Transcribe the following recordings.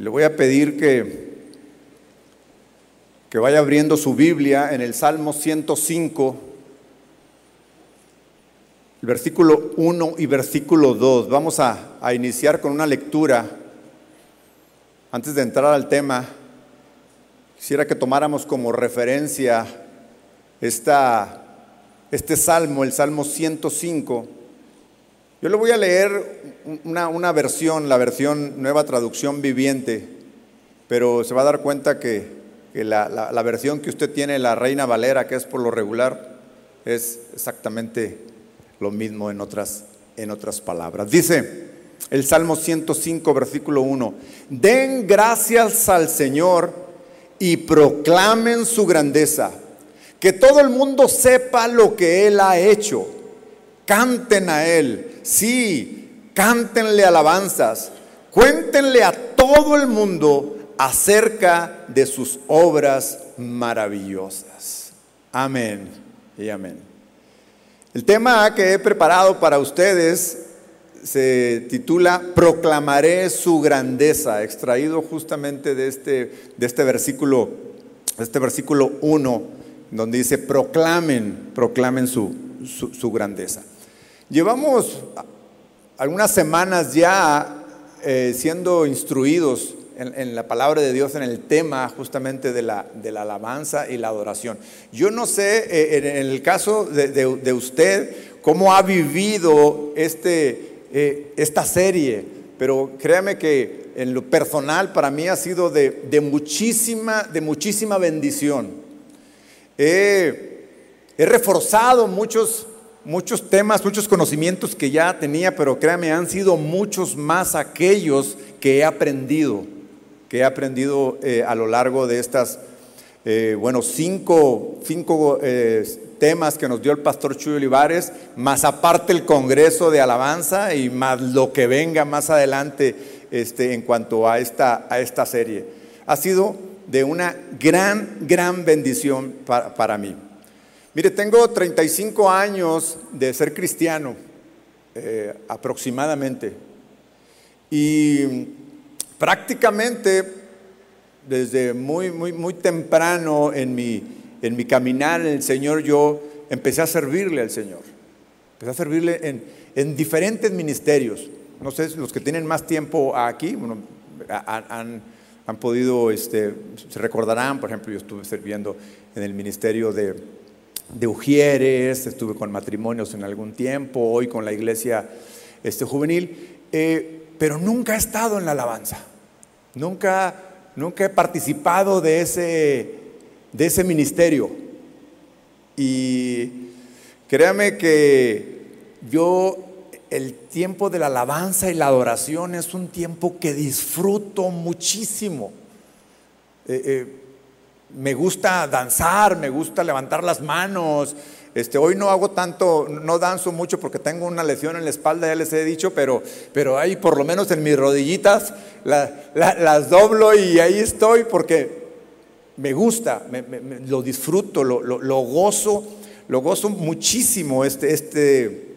Le voy a pedir que, que vaya abriendo su Biblia en el Salmo 105, el versículo 1 y versículo 2. Vamos a, a iniciar con una lectura. Antes de entrar al tema, quisiera que tomáramos como referencia esta, este salmo, el Salmo 105. Yo le voy a leer una, una, versión, la versión Nueva Traducción Viviente, pero se va a dar cuenta que, la, la, versión que usted tiene, la Reina Valera, que es por lo regular, es exactamente lo mismo en otras, en otras palabras. Dice el Salmo 105, versículo 1, den gracias al Señor y proclamen su grandeza, que todo el mundo sepa lo que Él ha hecho, canten a Él Sí, cántenle alabanzas, cuéntenle a todo el mundo acerca de sus obras maravillosas. Amén y amén. El tema que he preparado para ustedes se titula Proclamaré su grandeza, extraído justamente de este, de este versículo, este versículo 1, donde dice, proclamen, proclamen su, su, su grandeza. Llevamos algunas semanas ya eh, siendo instruidos en, la palabra de Dios en el tema justamente de la, alabanza y la adoración. Yo no sé, eh, en, el caso de, usted, cómo ha vivido este, eh, esta serie, pero créame que en lo personal para mí ha sido de, muchísima, de muchísima bendición. He reforzado muchos muchos temas, muchos conocimientos que ya tenía, pero créame, han sido muchos más aquellos que he aprendido, que he aprendido eh, a lo largo de estas, eh, bueno, cinco, cinco eh, temas que nos dio el pastor Chuy Olivares, más aparte el Congreso de Alabanza y más lo que venga más adelante este, en cuanto a esta, a esta serie. Ha sido de una gran, gran bendición para, para mí. Mire, tengo 35 años de ser cristiano, eh, aproximadamente. Y prácticamente desde muy, muy, muy temprano en mi, en mi caminar en el Señor, yo empecé a servirle al Señor. Empecé a servirle en, en diferentes ministerios. No sé, los que tienen más tiempo aquí, bueno, han, han podido, este, se recordarán, por ejemplo, yo estuve sirviendo en el ministerio de de Ujieres, estuve con matrimonios en algún tiempo, hoy con la iglesia este, juvenil, eh, pero nunca he estado en la alabanza, nunca, nunca he participado de ese, de ese ministerio. Y créame que yo, el tiempo de la alabanza y la adoración es un tiempo que disfruto muchísimo. Eh, eh, me gusta danzar, me gusta levantar las manos. Este, hoy no hago tanto, no danzo mucho porque tengo una lesión en la espalda, ya les he dicho, pero, pero ahí por lo menos en mis rodillitas la, la, las doblo y ahí estoy porque me gusta, lo disfruto, lo, gozo, lo gozo muchísimo este, este,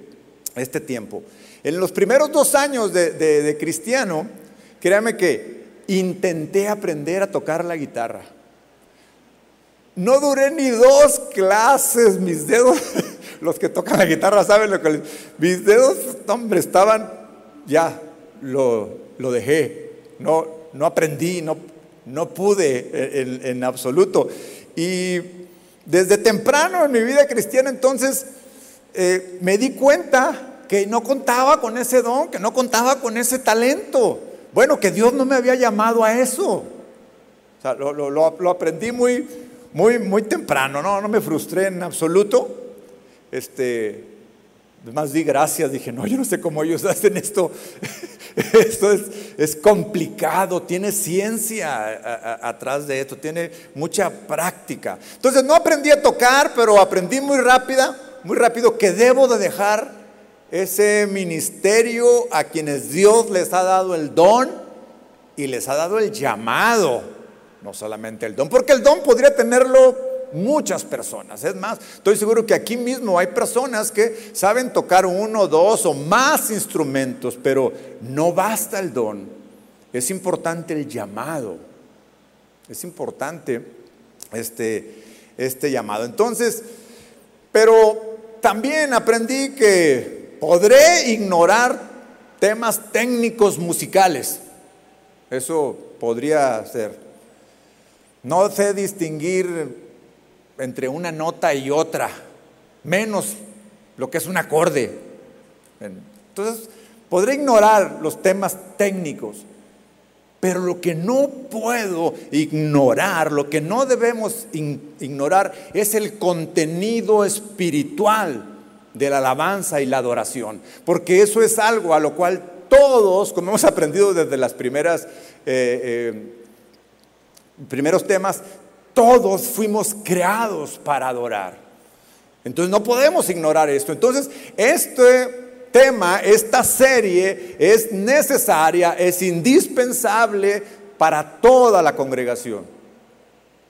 este tiempo. En los primeros dos años de, de, de cristiano, créame que intenté aprender a tocar la guitarra. No duré ni dos clases, mis dedos, los que tocan la guitarra saben lo que les, mis dedos, hombre, estaban, ya, lo, lo dejé, no, no aprendí, no, no pude en, absoluto. Y desde temprano en mi vida cristiana entonces eh, me di cuenta que no contaba con ese don, que no contaba con ese talento. Bueno, que Dios no me había llamado a eso. O sea, lo, lo aprendí muy, muy, muy temprano, no, no me frustré en absoluto. Este, más di gracias, dije, no, yo no sé cómo ellos hacen esto. esto es, es, complicado, tiene ciencia atrás de esto, tiene mucha práctica. Entonces no aprendí a tocar, pero aprendí muy rápida, muy rápido que debo de dejar ese ministerio a quienes Dios les ha dado el don y les ha dado el llamado no solamente el don, porque el don podría tenerlo muchas personas. Es más, estoy seguro que aquí mismo hay personas que saben tocar uno, dos o más instrumentos, pero no basta el don. Es importante el llamado. Es importante este, este llamado. Entonces, pero también aprendí que podré ignorar temas técnicos musicales. Eso podría ser. No sé distinguir entre una nota y otra, menos lo que es un acorde. Entonces, podré ignorar los temas técnicos, pero lo que no puedo ignorar, lo que no debemos ignorar es el contenido espiritual de la alabanza y la adoración, porque eso es algo a lo cual todos, como hemos aprendido desde las primeras eh, eh, primeros temas, todos fuimos creados para adorar. Entonces no podemos ignorar esto. Entonces, este tema, esta serie es necesaria, es indispensable para toda la congregación.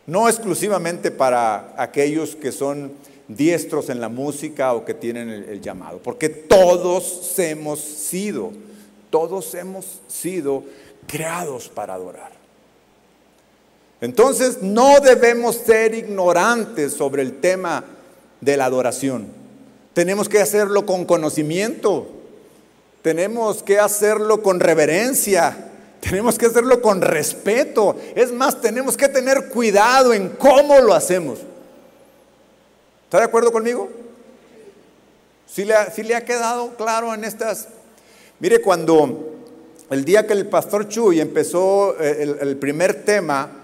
No exclusivamente para aquellos que son diestros en la música o que tienen el, llamado, porque todos hemos sido, todos hemos sido creados para adorar. Entonces no debemos ser ignorantes sobre el tema de la adoración. Tenemos que hacerlo con conocimiento. Tenemos que hacerlo con reverencia. Tenemos que hacerlo con respeto. Es más, tenemos que tener cuidado en cómo lo hacemos. ¿Está de acuerdo conmigo? Si le, ha quedado claro en estas... Mire, cuando el día que el pastor Chuy empezó eh, el primer tema,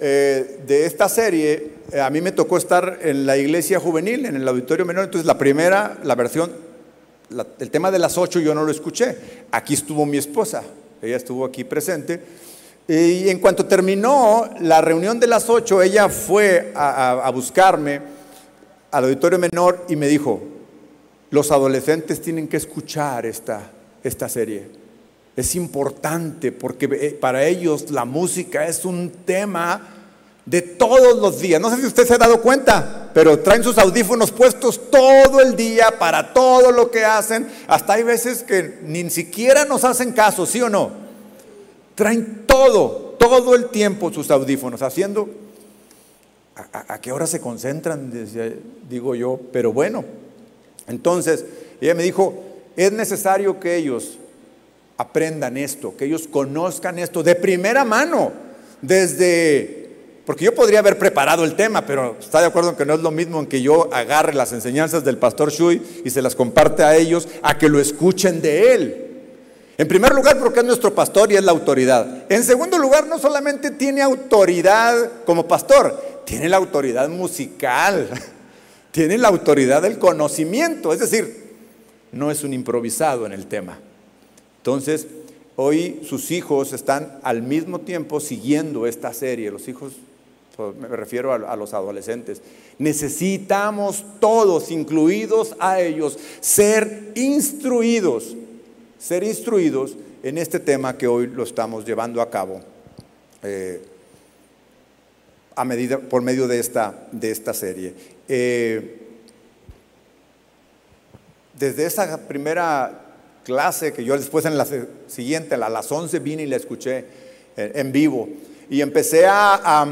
eh, de esta serie, eh, a mí me tocó estar en la iglesia juvenil, en el auditorio menor, entonces la primera, la versión, el tema de las ocho yo no lo escuché. Aquí estuvo mi esposa, ella estuvo aquí presente. Y en cuanto terminó la reunión de las ocho, ella fue a, buscarme al auditorio menor y me dijo, los adolescentes tienen que escuchar esta, esta serie es importante porque eh, para ellos la música es un tema de todos los días. No sé si usted se ha dado cuenta, pero traen sus audífonos puestos todo el día para todo lo que hacen. Hasta hay veces que ni siquiera nos hacen caso, ¿sí o no? Traen todo, todo el tiempo sus audífonos, haciendo... ¿A, qué hora se concentran? Digo yo, pero bueno. Entonces, ella me dijo, es necesario que ellos aprendan esto, que ellos conozcan esto de primera mano, desde... Porque yo podría haber preparado el tema, pero está de acuerdo en que no es lo mismo en que yo agarre las enseñanzas del pastor Shui y se las comparte a ellos, a que lo escuchen de él. En primer lugar, porque es nuestro pastor y es la autoridad. En segundo lugar, no solamente tiene autoridad como pastor, tiene la autoridad musical, tiene la autoridad del conocimiento, es decir, no es un improvisado en el tema. Entonces, hoy sus hijos están al mismo tiempo siguiendo esta serie, los hijos, me refiero a, los adolescentes. Necesitamos todos, incluidos a ellos, ser instruidos, ser instruidos en este tema que hoy lo estamos llevando a cabo. Eh, a medida, por medio de esta, de esta serie. Eh, desde esa primera clase que yo después en la siguiente, a las 11 vine y la escuché en vivo. Y empecé a,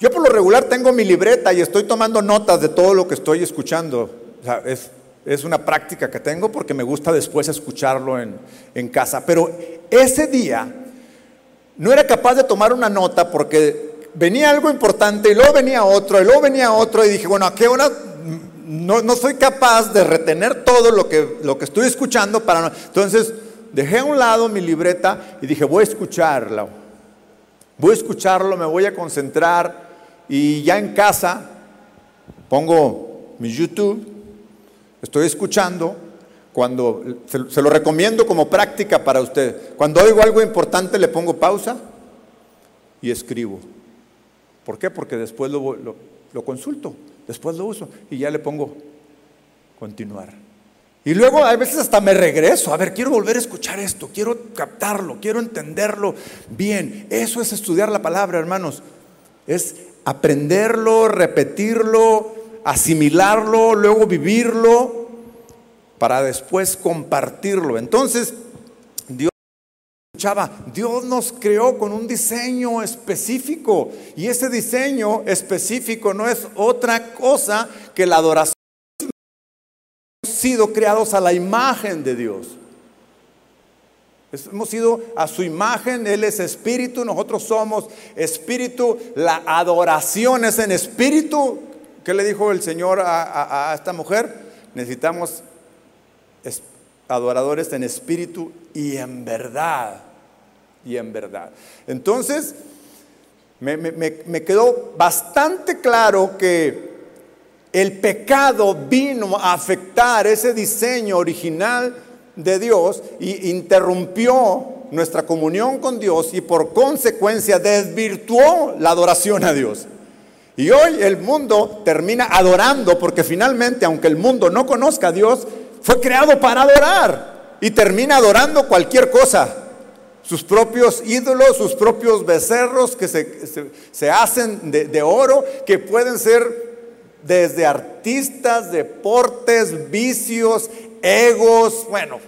Yo por lo regular tengo mi libreta y estoy tomando notas de todo lo que estoy escuchando. es, es, una práctica que tengo porque me gusta después escucharlo en, en casa. Pero ese día no era capaz de tomar una nota porque venía algo importante y luego venía otro y luego venía otro y dije, bueno, ¿a qué hora no, soy capaz de retener todo lo que, lo que estoy escuchando para Entonces dejé a un lado mi libreta y dije, voy a escucharlo. Voy a escucharlo, me voy a concentrar y ya en casa pongo mi YouTube, estoy escuchando. Cuando se, lo recomiendo como práctica para usted. Cuando oigo algo importante le pongo pausa y escribo. ¿Por qué? Porque después lo consulto. Después lo uso y ya le pongo continuar. Y luego a veces hasta me regreso, a ver, quiero volver a escuchar esto, quiero captarlo, quiero entenderlo bien. Eso es estudiar la palabra, hermanos. Es aprenderlo, repetirlo, asimilarlo, luego vivirlo, para después compartirlo. Entonces, Dios nos creó con un diseño específico y ese diseño específico no es otra cosa que la adoración. Hemos sido creados a la imagen de Dios. Hemos sido a su imagen, Él es espíritu, nosotros somos espíritu, la adoración es en espíritu. ¿Qué le dijo el Señor a, esta mujer? Necesitamos adoradores en espíritu y en verdad. Y en verdad. Entonces, me, quedó bastante claro que el pecado vino a afectar ese diseño original de Dios y interrumpió nuestra comunión con Dios y por consecuencia desvirtuó la adoración a Dios. Y hoy el mundo termina adorando porque finalmente, aunque el mundo no conozca a Dios, fue creado para adorar y termina adorando cualquier cosa. Sus propios ídolos, sus propios becerros que se, hacen de, de oro, que pueden ser desde artistas, deportes, vicios, egos, bueno,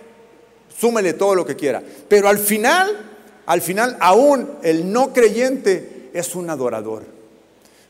súmele todo lo que quiera. Pero al final, al final, aún el no creyente es un adorador.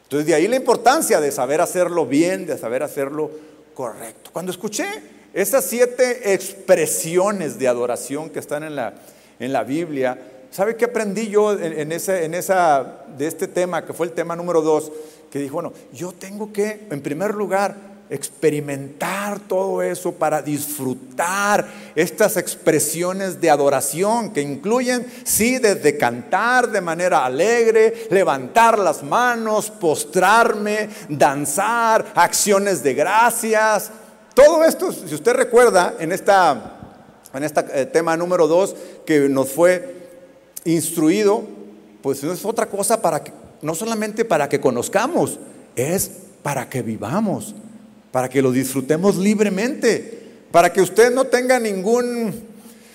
Entonces de ahí la importancia de saber hacerlo bien, de saber hacerlo correcto. Cuando escuché esas siete expresiones de adoración que están en la, en la Biblia, ¿sabe qué aprendí yo en, en esa, de este tema, que fue el tema número dos? Que dijo, bueno, yo tengo que, en primer lugar, experimentar todo eso para disfrutar estas expresiones de adoración que incluyen, sí, desde cantar de manera alegre, levantar las manos, postrarme, danzar, acciones de gracias. Todo esto, si usted recuerda, en esta en este tema número dos que nos fue instruido, pues no es otra cosa para que, no solamente para que conozcamos, es para que vivamos para que lo disfrutemos libremente, para que usted no tenga ningún,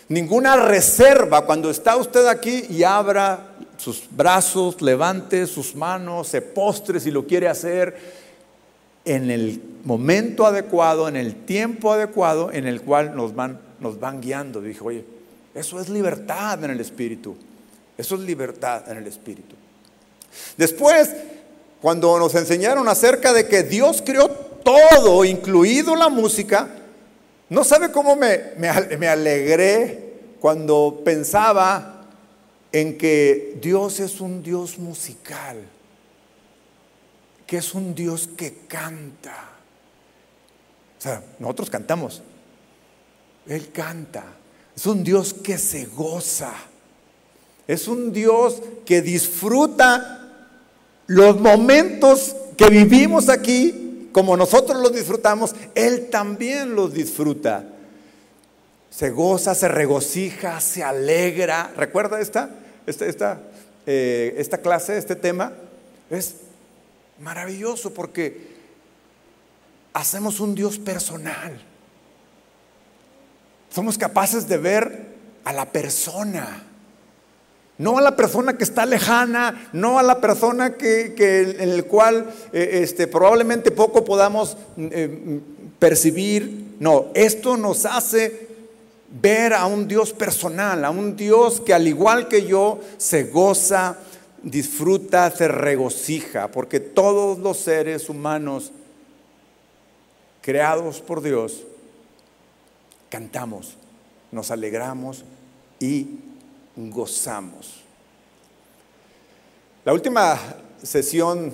ninguna reserva. Cuando está usted aquí y abra sus brazos, levante sus manos, se postre si lo quiere hacer en el momento adecuado, en el tiempo adecuado en el cual nos van, nos van guiando. Dije, oye, eso es libertad en el Espíritu. Eso es libertad en el Espíritu. Después, cuando nos enseñaron acerca de que Dios creó todo, incluido la música, no sabe cómo me, me, alegré cuando pensaba en que Dios es un Dios musical, que es un Dios que canta. Sea, nosotros cantamos, Él canta, es un Dios que se goza, es un Dios que disfruta los momentos que vivimos aquí como nosotros los disfrutamos, Él también los disfruta. Se goza, se regocija, se alegra. ¿Recuerda esta, esta, esta, eh, esta clase, este tema? Es maravilloso porque hacemos un Dios personal. Somos capaces de ver a la persona no a la persona que está lejana, no a la persona que, en el cual eh, este, probablemente poco podamos eh, percibir. No, esto nos hace ver a un Dios personal, a un Dios que al igual que yo se goza, disfruta, se regocija, porque todos los seres humanos creados por Dios cantamos, nos alegramos y gozamos. La última sesión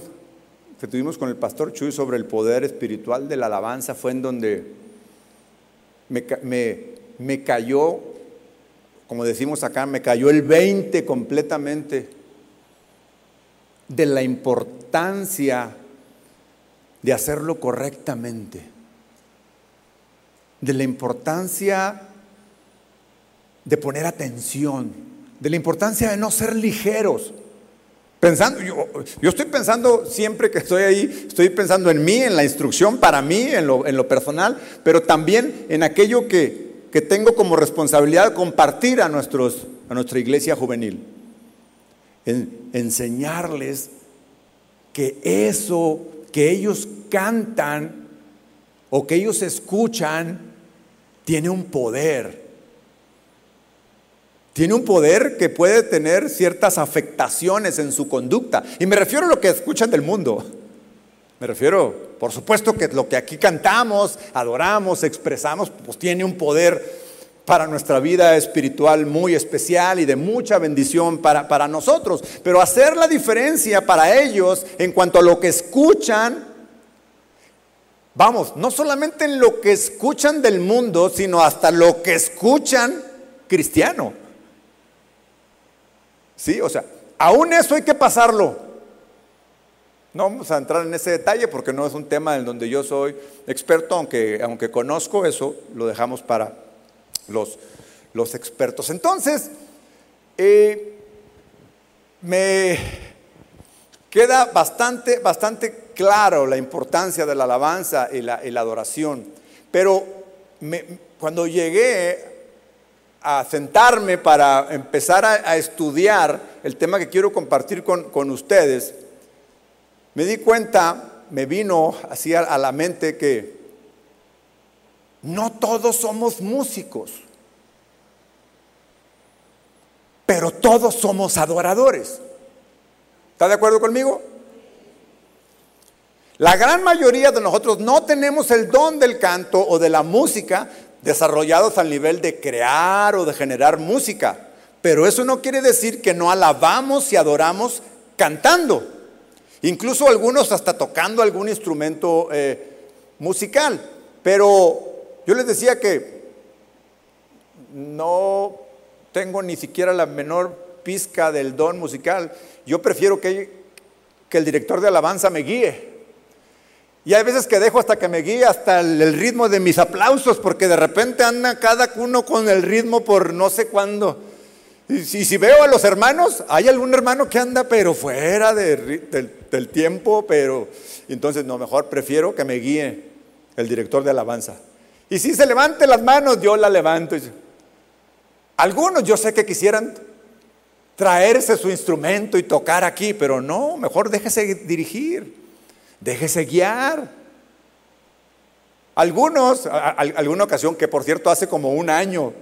que tuvimos con el pastor Chuy sobre el poder espiritual de la alabanza fue en donde me, cayó, como decimos acá, me cayó el 20 completamente de la importancia de hacerlo correctamente, de la importancia de poner atención de la importancia de no ser ligeros. Pensando, yo, estoy pensando siempre que estoy ahí, estoy pensando en mí, en la instrucción para mí, en lo, personal, pero también en aquello que, que, tengo como responsabilidad de compartir a, nuestros, a nuestra iglesia juvenil. En enseñarles que eso que ellos cantan o que ellos escuchan tiene un poder Tiene un poder que puede tener ciertas afectaciones en su conducta. Y me refiero a lo que escuchan del mundo. Me refiero, por supuesto que lo que aquí cantamos, adoramos, expresamos, pues tiene un poder para nuestra vida espiritual muy especial y de mucha bendición para, para nosotros. Pero hacer la diferencia para ellos en cuanto a lo que escuchan, vamos, no solamente en lo que escuchan del mundo, sino hasta lo que escuchan cristiano. Sí, o sea, aún eso hay que pasarlo. No vamos a entrar en ese detalle porque no es un tema en donde yo soy experto, aunque, aunque conozco eso, lo dejamos para los, los expertos. Entonces, eh, me queda bastante, bastante claro la importancia de la alabanza y la, adoración, pero cuando llegué a sentarme para empezar a, estudiar el tema que quiero compartir con, ustedes, me di cuenta, me vino así a, la mente que no todos somos músicos, pero todos somos adoradores. ¿Está de acuerdo conmigo? La gran mayoría de nosotros no tenemos el don del canto o de la música, desarrollados al nivel de crear o de generar música. Pero eso no quiere decir que no alabamos y adoramos cantando. Incluso algunos hasta tocando algún instrumento eh, musical. Pero yo les decía que no tengo ni siquiera la menor pizca del don musical. Yo prefiero que, que el director de alabanza me guíe. Y hay veces que dejo hasta que me guíe hasta el, ritmo de mis aplausos, porque de repente anda cada uno con el ritmo por no sé cuándo. Y si, veo a los hermanos, hay algún hermano que anda pero fuera del, tiempo, pero entonces no, mejor prefiero que me guíe el director de alabanza. Y si se levante las manos, yo la levanto. Algunos yo sé que quisieran traerse su instrumento y tocar aquí, pero no, mejor déjese dirigir. Déjese guiar. Algunos, alguna ocasión que por cierto hace como un año,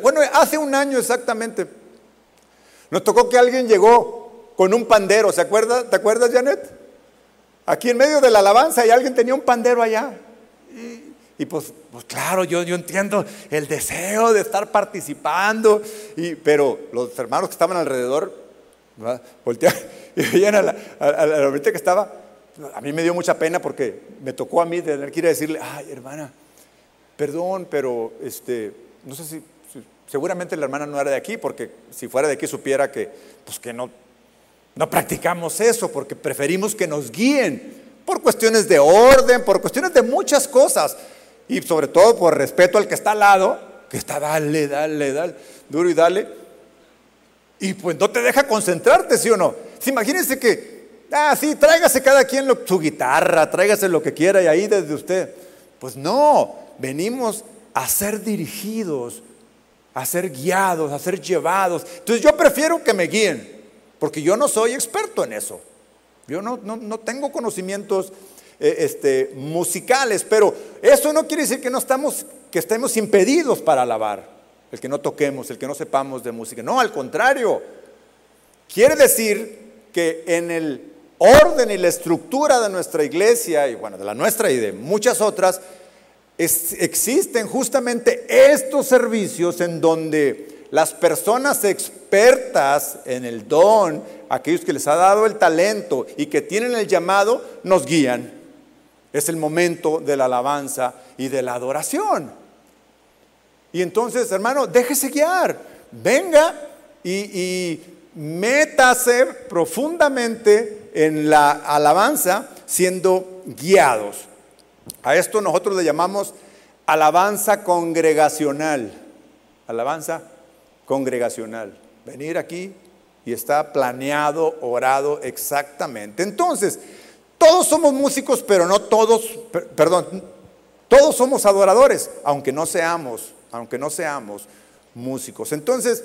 bueno, hace un año exactamente, nos tocó que alguien llegó con un pandero, ¿se acuerda? ¿Te acuerdas, Janet? Aquí en medio de la alabanza y alguien tenía un pandero allá. Y, pues, pues, claro, yo, yo entiendo el deseo de estar participando, pero los hermanos que estaban alrededor, volteaban y veían a la, a que estaba, a mí me dio mucha pena porque me tocó a mí tener que ir a decirle, ay hermana, perdón, pero este, no sé si, seguramente la hermana no era de aquí, porque si fuera de aquí supiera que, pues que no, no practicamos eso, porque preferimos que nos guíen por cuestiones de orden, por cuestiones de muchas cosas, y sobre todo por respeto al que está al lado, que está dale, dale, dale, duro y dale, y pues no te deja concentrarte, ¿sí o no? imagínense que Ah, sí, tráigase cada quien su guitarra, tráigase lo que quiera y ahí desde usted. Pues no, venimos a ser dirigidos, a ser guiados, a ser llevados. Entonces yo prefiero que me guíen, porque yo no soy experto en eso. Yo no, no, tengo conocimientos eh, este, musicales, pero eso no quiere decir que no estamos, que estemos impedidos para alabar, el que no toquemos, el que no sepamos de música. No, al contrario, quiere decir que en el orden y la estructura de nuestra iglesia, y bueno, de la nuestra y de muchas otras, existen justamente estos servicios en donde las personas expertas en el don, aquellos que les ha dado el talento y que tienen el llamado, nos guían. Es el momento de la alabanza y de la adoración. Y entonces, hermano, déjese guiar, venga y, y métase profundamente en la alabanza siendo guiados. A esto nosotros le llamamos alabanza congregacional. Alabanza congregacional. Venir aquí y está planeado, orado exactamente. Entonces, todos somos músicos, pero no todos, perdón, todos somos adoradores, aunque no seamos, aunque no seamos músicos. Entonces,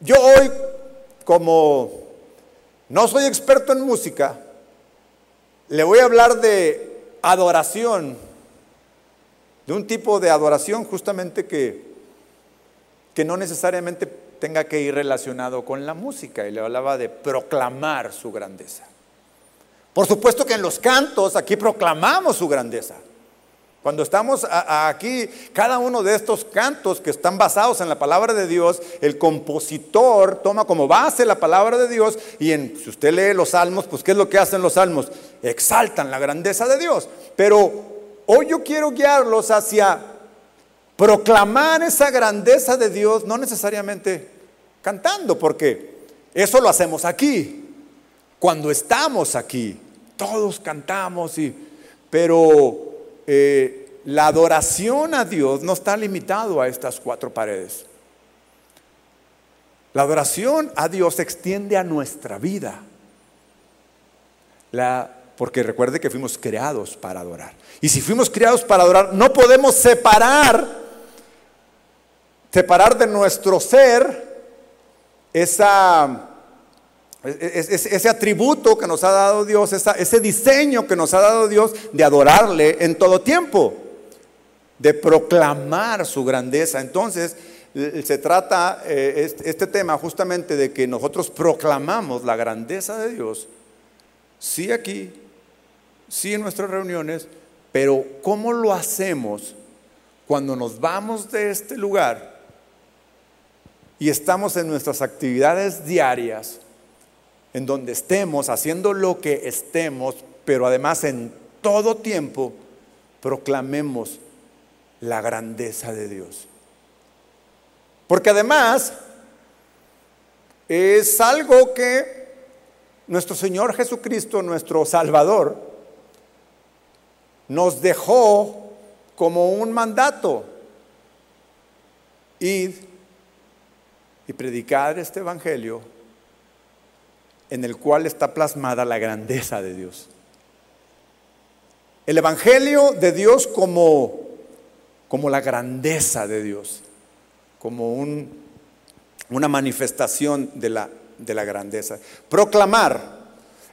yo hoy como no soy experto en música, le voy a hablar de adoración, de un tipo de adoración justamente que, que no necesariamente tenga que ir relacionado con la música y le hablaba de proclamar su grandeza. Por supuesto que en los cantos aquí proclamamos su grandeza. Cuando estamos aquí, cada uno de estos cantos que están basados en la palabra de Dios, el compositor toma como base la palabra de Dios y en, si usted lee los salmos, pues ¿qué es lo que hacen los salmos? Exaltan la grandeza de Dios. Pero hoy yo quiero guiarlos hacia proclamar esa grandeza de Dios, no necesariamente cantando, porque eso lo hacemos aquí, cuando estamos aquí. Todos cantamos y, pero eh, la adoración a Dios no está limitado a estas cuatro paredes. La adoración a Dios se extiende a nuestra vida. La, porque recuerde que fuimos creados para adorar. Y si fuimos creados para adorar, no podemos separar, separar de nuestro ser esa ese atributo que nos ha dado Dios, ese diseño que nos ha dado Dios de adorarle en todo tiempo, de proclamar su grandeza. Entonces, se trata eh, este tema justamente de que nosotros proclamamos la grandeza de Dios, sí aquí, sí en nuestras reuniones, pero ¿cómo lo hacemos cuando nos vamos de este lugar y estamos en nuestras actividades diarias? En donde estemos, haciendo lo que estemos, pero además en todo tiempo proclamemos la grandeza de Dios. Porque además es algo que nuestro Señor Jesucristo, nuestro Salvador, nos dejó como un mandato. Ir y predicar este Evangelio en el cual está plasmada la grandeza de Dios. El Evangelio de Dios como, como la grandeza de Dios, como un, una manifestación de la, de la grandeza. Proclamar.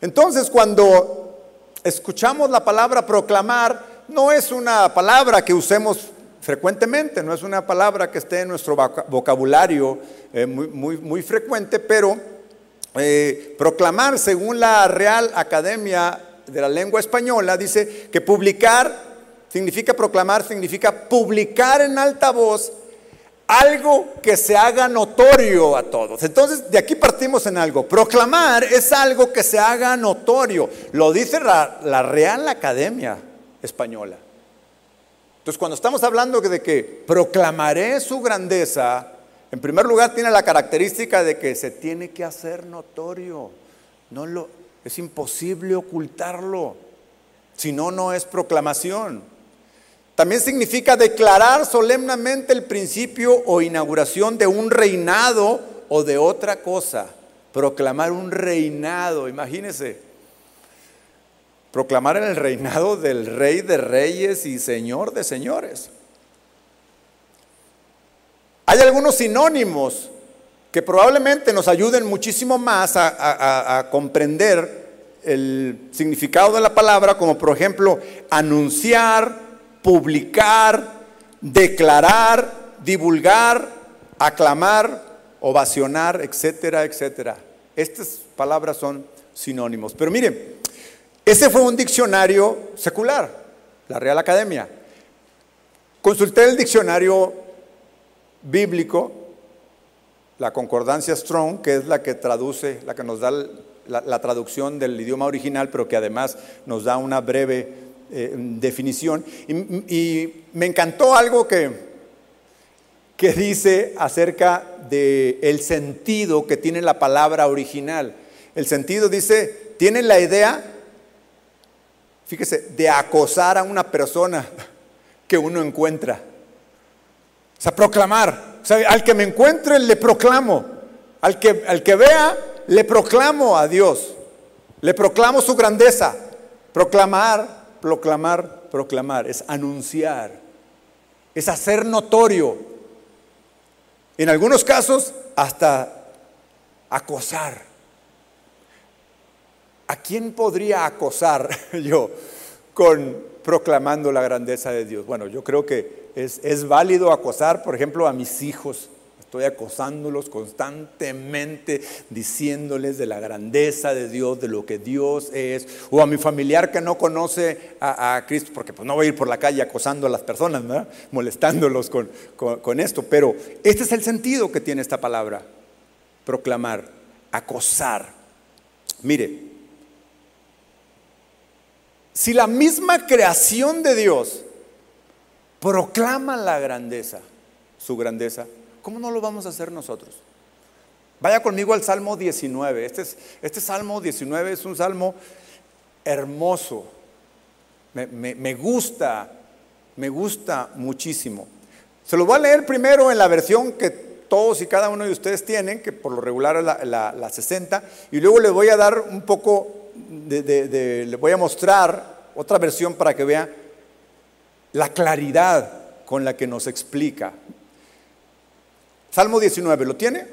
Entonces cuando escuchamos la palabra proclamar, no es una palabra que usemos frecuentemente, no es una palabra que esté en nuestro vocabulario eh, muy, muy, muy frecuente, pero eh, proclamar, según la Real Academia de la Lengua Española, dice que publicar significa proclamar, significa publicar en alta voz algo que se haga notorio a todos. Entonces, de aquí partimos en algo. Proclamar es algo que se haga notorio. Lo dice la, la Real Academia Española. Entonces, cuando estamos hablando de que proclamaré su grandeza, en primer lugar, tiene la característica de que se tiene que hacer notorio. No lo, es imposible ocultarlo. Si no, no es proclamación. También significa declarar solemnemente el principio o inauguración de un reinado o de otra cosa. Proclamar un reinado, imagínense. Proclamar el reinado del rey de reyes y señor de señores. Hay algunos sinónimos que probablemente nos ayuden muchísimo más a, comprender el significado de la palabra, como por ejemplo anunciar, publicar, declarar, divulgar, aclamar, ovacionar, etcétera, etcétera. Estas palabras son sinónimos. Pero miren, ese fue un diccionario secular, la Real Academia. Consulté el diccionario bíblico, la concordancia Strong, que es la que traduce, la que nos da la, traducción del idioma original, pero que además nos da una breve eh, definición. Y, me encantó algo que, que dice acerca del el sentido que tiene la palabra original. El sentido dice, tiene la idea, fíjese, de acosar a una persona que uno encuentra. O sea, proclamar. O sea, al que me encuentre le proclamo. Al que, al que vea, le proclamo a Dios. Le proclamo su grandeza. Proclamar, proclamar, proclamar. Es anunciar. Es hacer notorio. En algunos casos, hasta acosar. ¿A quién podría acosar yo con proclamando la grandeza de Dios? Bueno, yo creo que es, válido acosar, por ejemplo, a mis hijos. Estoy acosándolos constantemente, diciéndoles de la grandeza de Dios, de lo que Dios es. O a mi familiar que no conoce a, Cristo, porque pues no voy a ir por la calle acosando a las personas, molestándolos con, con esto. Pero este es el sentido que tiene esta palabra, proclamar, acosar. Mire, si la misma creación de Dios proclama la grandeza, su grandeza, ¿Cómo no lo vamos a hacer nosotros? Vaya conmigo al Salmo 19. Este, es, este Salmo 19 es un salmo hermoso. Me, gusta, me gusta muchísimo. Se lo voy a leer primero en la versión que todos y cada uno de ustedes tienen, que por lo regular es la, 60, y luego les voy a dar un poco, de, les voy a mostrar otra versión para que vean la claridad con la que nos explica. Salmo 19, ¿lo tiene?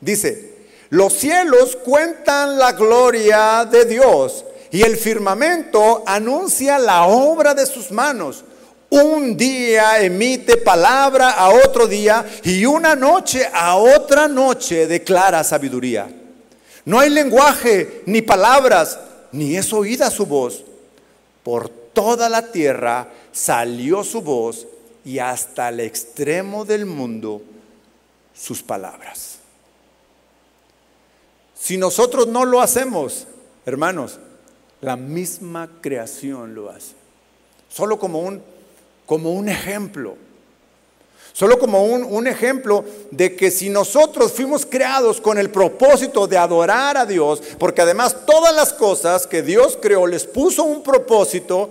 Dice, los cielos cuentan la gloria de Dios y el firmamento anuncia la obra de sus manos. Un día emite palabra a otro día y una noche a otra noche declara sabiduría. No hay lenguaje ni palabras, ni es oída su voz. Por toda la tierra salió su voz y hasta el extremo del mundo sus palabras. Si nosotros no lo hacemos, hermanos, la misma creación lo hace. Solo como un, como un ejemplo. Solo como un, un, ejemplo de que si nosotros fuimos creados con el propósito de adorar a Dios, porque además todas las cosas que Dios creó les puso un propósito,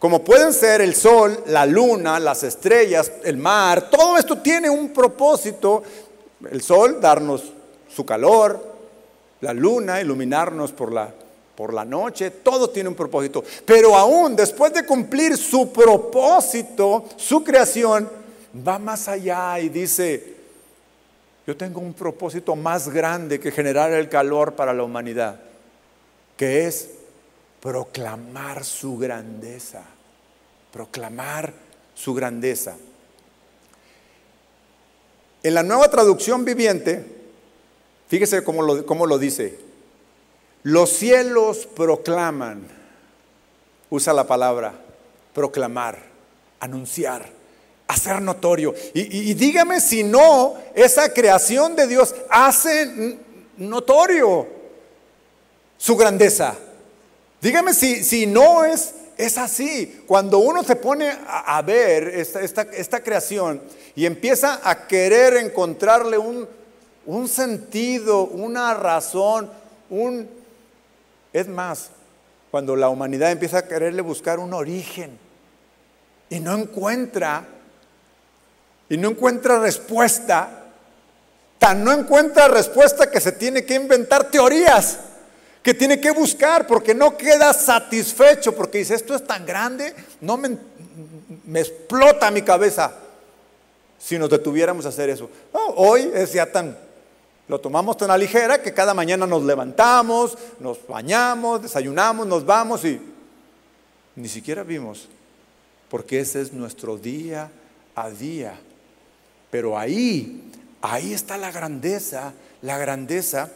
como pueden ser el sol, la luna, las estrellas, el mar, todo esto tiene un propósito. El sol, darnos su calor, la luna, iluminarnos por la, por la noche, todo tiene un propósito. Pero aún después de cumplir su propósito, su creación, va más allá y dice, yo tengo un propósito más grande que generar el calor para la humanidad, que es proclamar su grandeza, proclamar su grandeza. En la nueva traducción viviente, fíjese cómo lo, cómo lo dice, los cielos proclaman, usa la palabra, proclamar, anunciar, hacer notorio. Y, y, dígame si no, esa creación de Dios hace notorio su grandeza. Dígame si, si no es, es así. Cuando uno se pone a, ver esta, esta, creación y empieza a querer encontrarle un, un sentido, una razón, un... Es más, cuando la humanidad empieza a quererle buscar un origen y no encuentra, y no encuentra respuesta, tan no encuentra respuesta que se tiene que inventar teorías que tiene que buscar porque no queda satisfecho, porque dice, esto es tan grande, no me, me explota mi cabeza si nos detuviéramos a hacer eso. hoy es ya tan, lo tomamos tan a ligera que cada mañana nos levantamos, nos bañamos, desayunamos, nos vamos y ni siquiera vimos, porque ese es nuestro día a día. Pero ahí, ahí está la grandeza, la grandeza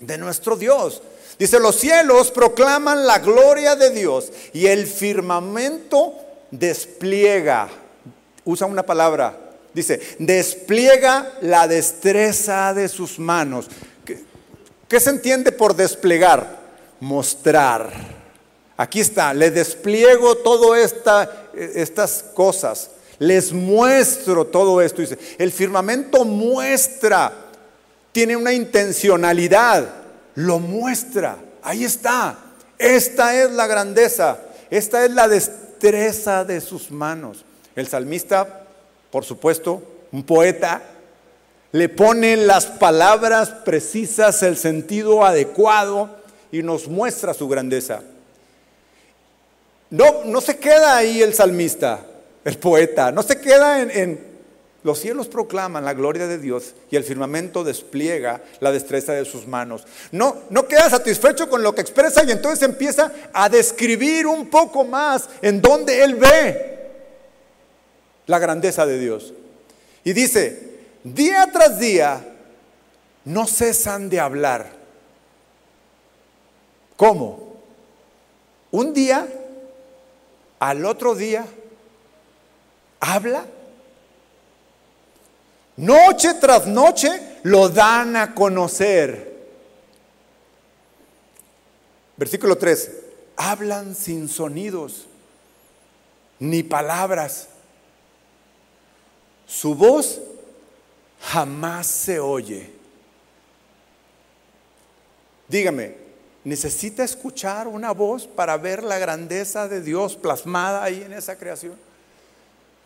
de nuestro Dios. Dice, los cielos proclaman la gloria de Dios y el firmamento despliega, usa una palabra, dice, despliega la destreza de sus manos. ¿Qué, se entiende por desplegar? Mostrar. Aquí está, le despliego todas esta, estas cosas, les muestro todo esto. Dice, el firmamento muestra, tiene una intencionalidad lo muestra. Ahí está. Esta es la grandeza. Esta es la destreza de sus manos. El salmista, por supuesto, un poeta, le pone las palabras precisas, el sentido adecuado y nos muestra su grandeza. No, no se queda ahí el salmista, el poeta, no se queda en, en los cielos proclaman la gloria de Dios y el firmamento despliega la destreza de sus manos. No, no queda satisfecho con lo que expresa y entonces empieza a describir un poco más en donde él ve la grandeza de Dios. Y dice, día tras día, no cesan de hablar. ¿Cómo? Un día, al otro día, habla. Noche tras noche lo dan a conocer. Versículo 3. Hablan sin sonidos ni palabras. Su voz jamás se oye. Dígame, ¿necesita escuchar una voz para ver la grandeza de Dios plasmada ahí en esa creación?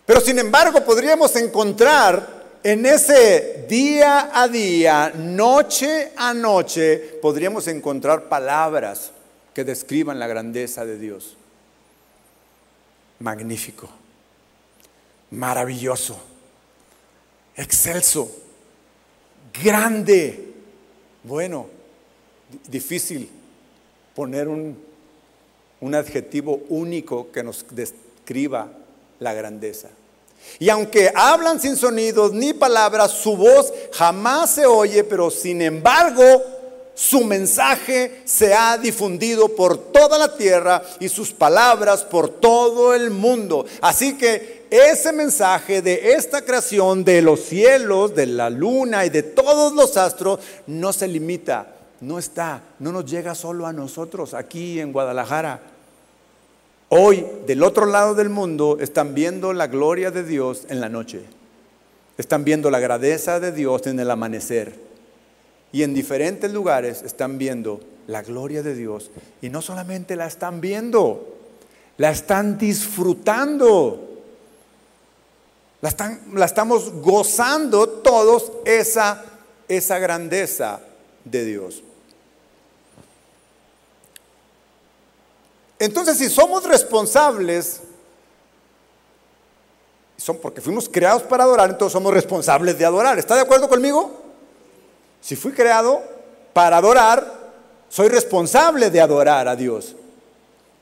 Pero sin embargo podríamos encontrar en ese día a día, noche a noche, podríamos encontrar palabras que describan la grandeza de Dios magnífico, maravilloso, excelso, grande. Bueno, difícil poner un, un adjetivo único que nos describa la grandeza. Y aunque hablan sin sonidos ni palabras, su voz jamás se oye, pero sin embargo su mensaje se ha difundido por toda la tierra y sus palabras por todo el mundo. Así que ese mensaje de esta creación de los cielos, de la luna y de todos los astros no se limita, no está, no nos llega solo a nosotros aquí en Guadalajara. Hoy, del otro lado del mundo, están viendo la gloria de Dios en la noche. Están viendo la grandeza de Dios en el amanecer y en diferentes lugares están viendo la gloria de Dios. Y no solamente la están viendo, la están disfrutando. La, están, la estamos gozando todos esa, esa grandeza de Dios. Entonces, si somos responsables, son porque fuimos creados para adorar, entonces somos responsables de adorar. ¿Está de acuerdo conmigo? Si fui creado para adorar, soy responsable de adorar a Dios.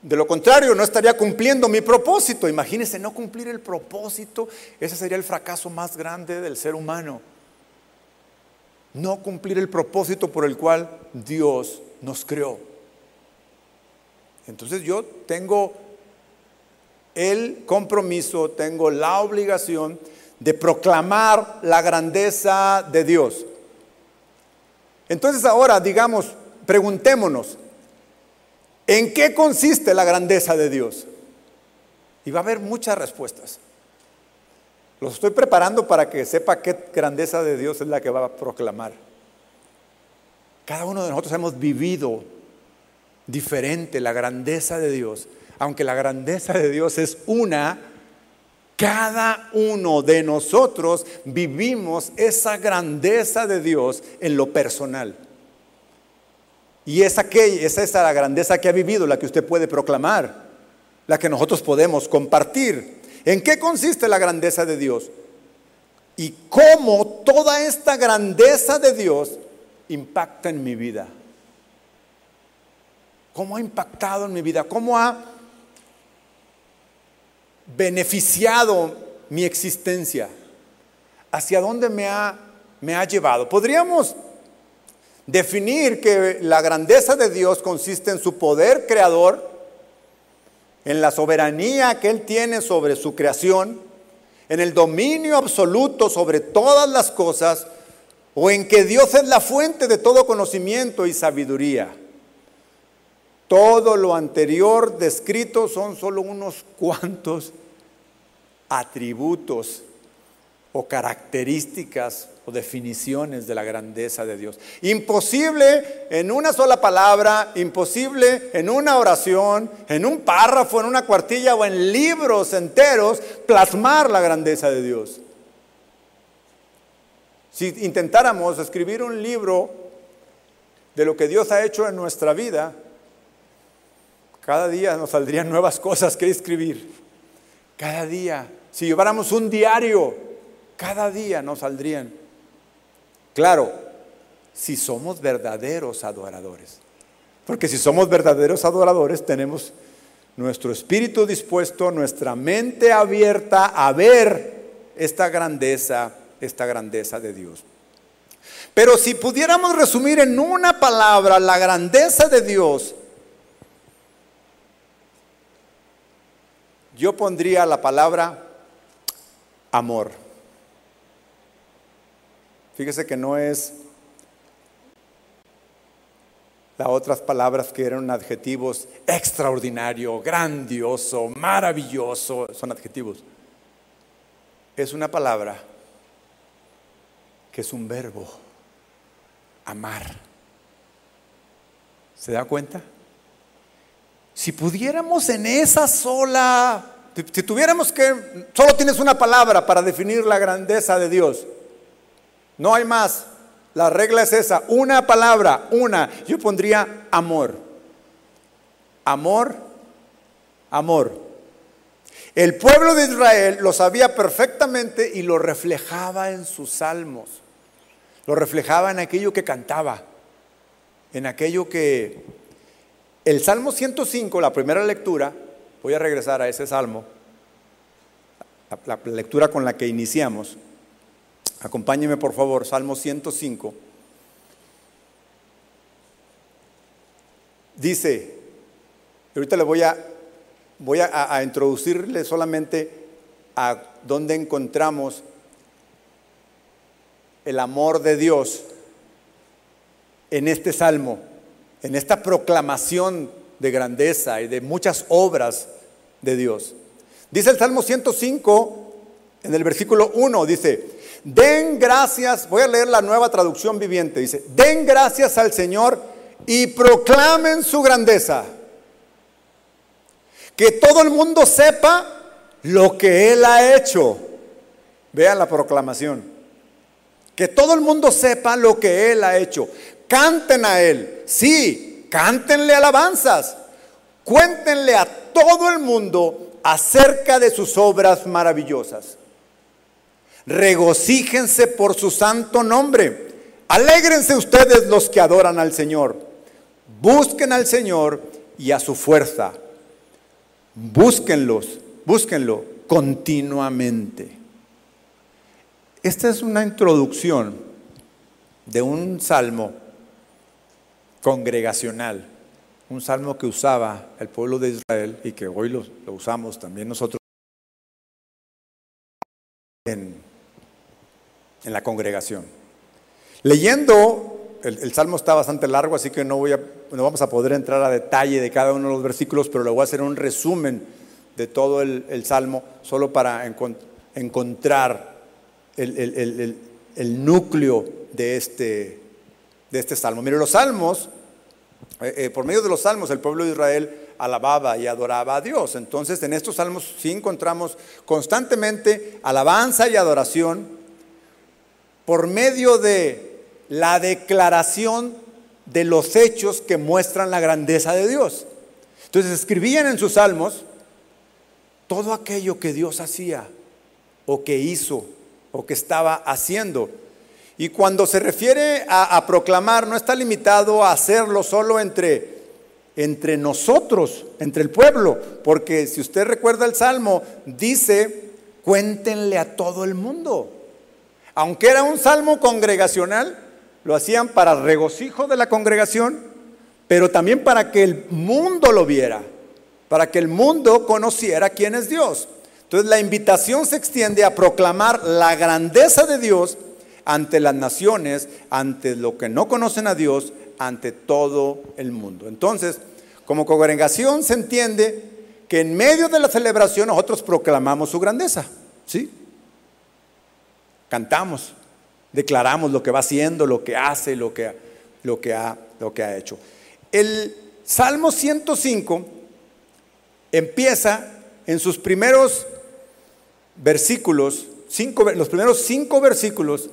De lo contrario, no estaría cumpliendo mi propósito. Imagínense no cumplir el propósito. Ese sería el fracaso más grande del ser humano. No cumplir el propósito por el cual Dios nos creó. Entonces yo tengo el compromiso, tengo la obligación de proclamar la grandeza de Dios. Entonces ahora, digamos, preguntémonos, ¿en qué consiste la grandeza de Dios? Y va a haber muchas respuestas. Los estoy preparando para que sepa qué grandeza de Dios es la que va a proclamar. Cada uno de nosotros hemos vivido diferente la grandeza de Dios. Aunque la grandeza de Dios es una, cada uno de nosotros vivimos esa grandeza de Dios en lo personal. Y esa, que, esa es la grandeza que ha vivido, la que usted puede proclamar, la que nosotros podemos compartir. ¿En qué consiste la grandeza de Dios? Y cómo toda esta grandeza de Dios impacta en mi vida. ¿Cómo ha impactado en mi vida? ¿Cómo ha beneficiado mi existencia? ¿Hacia dónde me ha, llevado? Podríamos definir que la grandeza de Dios consiste en su poder creador, en la soberanía que Él tiene sobre su creación, en el dominio absoluto sobre todas las cosas, o en que Dios es la fuente de todo conocimiento y sabiduría. Todo lo anterior descrito son solo unos cuantos atributos o características o definiciones de la grandeza de Dios. Imposible en una sola palabra, imposible en una oración, en un párrafo, en una cuartilla o en libros enteros plasmar la grandeza de Dios. Si intentáramos escribir un libro de lo que Dios ha hecho en nuestra vida, cada día nos saldrían nuevas cosas que escribir. Cada día si lleváramos un diario, cada día nos saldrían. Claro, si somos verdaderos adoradores. Porque si somos verdaderos adoradores, tenemos nuestro espíritu dispuesto, nuestra mente abierta a ver esta grandeza esta grandeza de Dios. Pero si pudiéramos resumir en una palabra la grandeza de Dios, yo pondría la palabra amor. Fíjese que no es las otras palabras que eran adjetivos extraordinario, grandioso, maravilloso, son adjetivos. Es una palabra que es un verbo, amar. ¿Se da cuenta? Si pudiéramos en esa sola, si tuviéramos que, solo tienes una palabra para definir la grandeza de Dios, no hay más. La regla es esa, una palabra, una. Yo pondría amor. Amor, amor. El pueblo de Israel lo sabía perfectamente y lo reflejaba en sus salmos. Lo reflejaba en aquello que cantaba, en aquello que... El Salmo 105, la primera lectura, voy a regresar a ese salmo, la, lectura con la que iniciamos. Acompáñeme por favor, Salmo 105. Dice, ahorita le voy a, voy a, introducirle solamente a dónde encontramos el amor de Dios en este salmo, en esta proclamación de grandeza y de muchas obras de Dios. Dice el Salmo 105, en el versículo 1, dice, Den gracias, voy a leer la nueva traducción viviente, dice, den gracias al Señor y proclamen su grandeza. Que todo el mundo sepa lo que Él ha hecho. Vean la proclamación. Que todo el mundo sepa lo que Él ha hecho. Canten a Él. Sí, cántenle alabanzas. Cuéntenle a todo el mundo acerca de sus obras maravillosas regocíjense por su santo nombre. Alégrense ustedes los que adoran al Señor. Busquen al Señor y a su fuerza. Búsquenlos, búsquenlo continuamente. Esta es una introducción de un salmo congregacional, un salmo que usaba el pueblo de Israel y que hoy lo, usamos también nosotros en en la congregación. Leyendo, el, salmo está bastante largo, así que no, voy a, no vamos a poder entrar a detalle de cada uno de los versículos, pero le voy a hacer un resumen de todo el, salmo, solo para encontrar el, núcleo de este, de este salmo. Mire, los salmos, eh, eh, por medio de los salmos, el pueblo de Israel alababa y adoraba a Dios. Entonces, en estos salmos sí encontramos constantemente alabanza y adoración por medio de la declaración de los hechos que muestran la grandeza de Dios. Entonces escribían en sus salmos todo aquello que Dios hacía o que hizo o que estaba haciendo. Y cuando se refiere a, proclamar, no está limitado a hacerlo solo entre, entre nosotros, entre el pueblo, porque si usted recuerda el Salmo, dice, cuéntenle a todo el mundo. Aunque era un salmo congregacional, lo hacían para regocijo de la congregación, pero también para que el mundo lo viera, para que el mundo conociera quién es Dios. Entonces la invitación se extiende a proclamar la grandeza de Dios ante las naciones, ante lo que no conocen a Dios, ante todo el mundo. Entonces, como congregación se entiende que en medio de la celebración nosotros proclamamos su grandeza, ¿sí? cantamos, declaramos lo que va haciendo, lo que hace, lo que, lo que, ha, lo que ha hecho. El Salmo 105 empieza en sus primeros versículos, cinco, los primeros cinco versículos,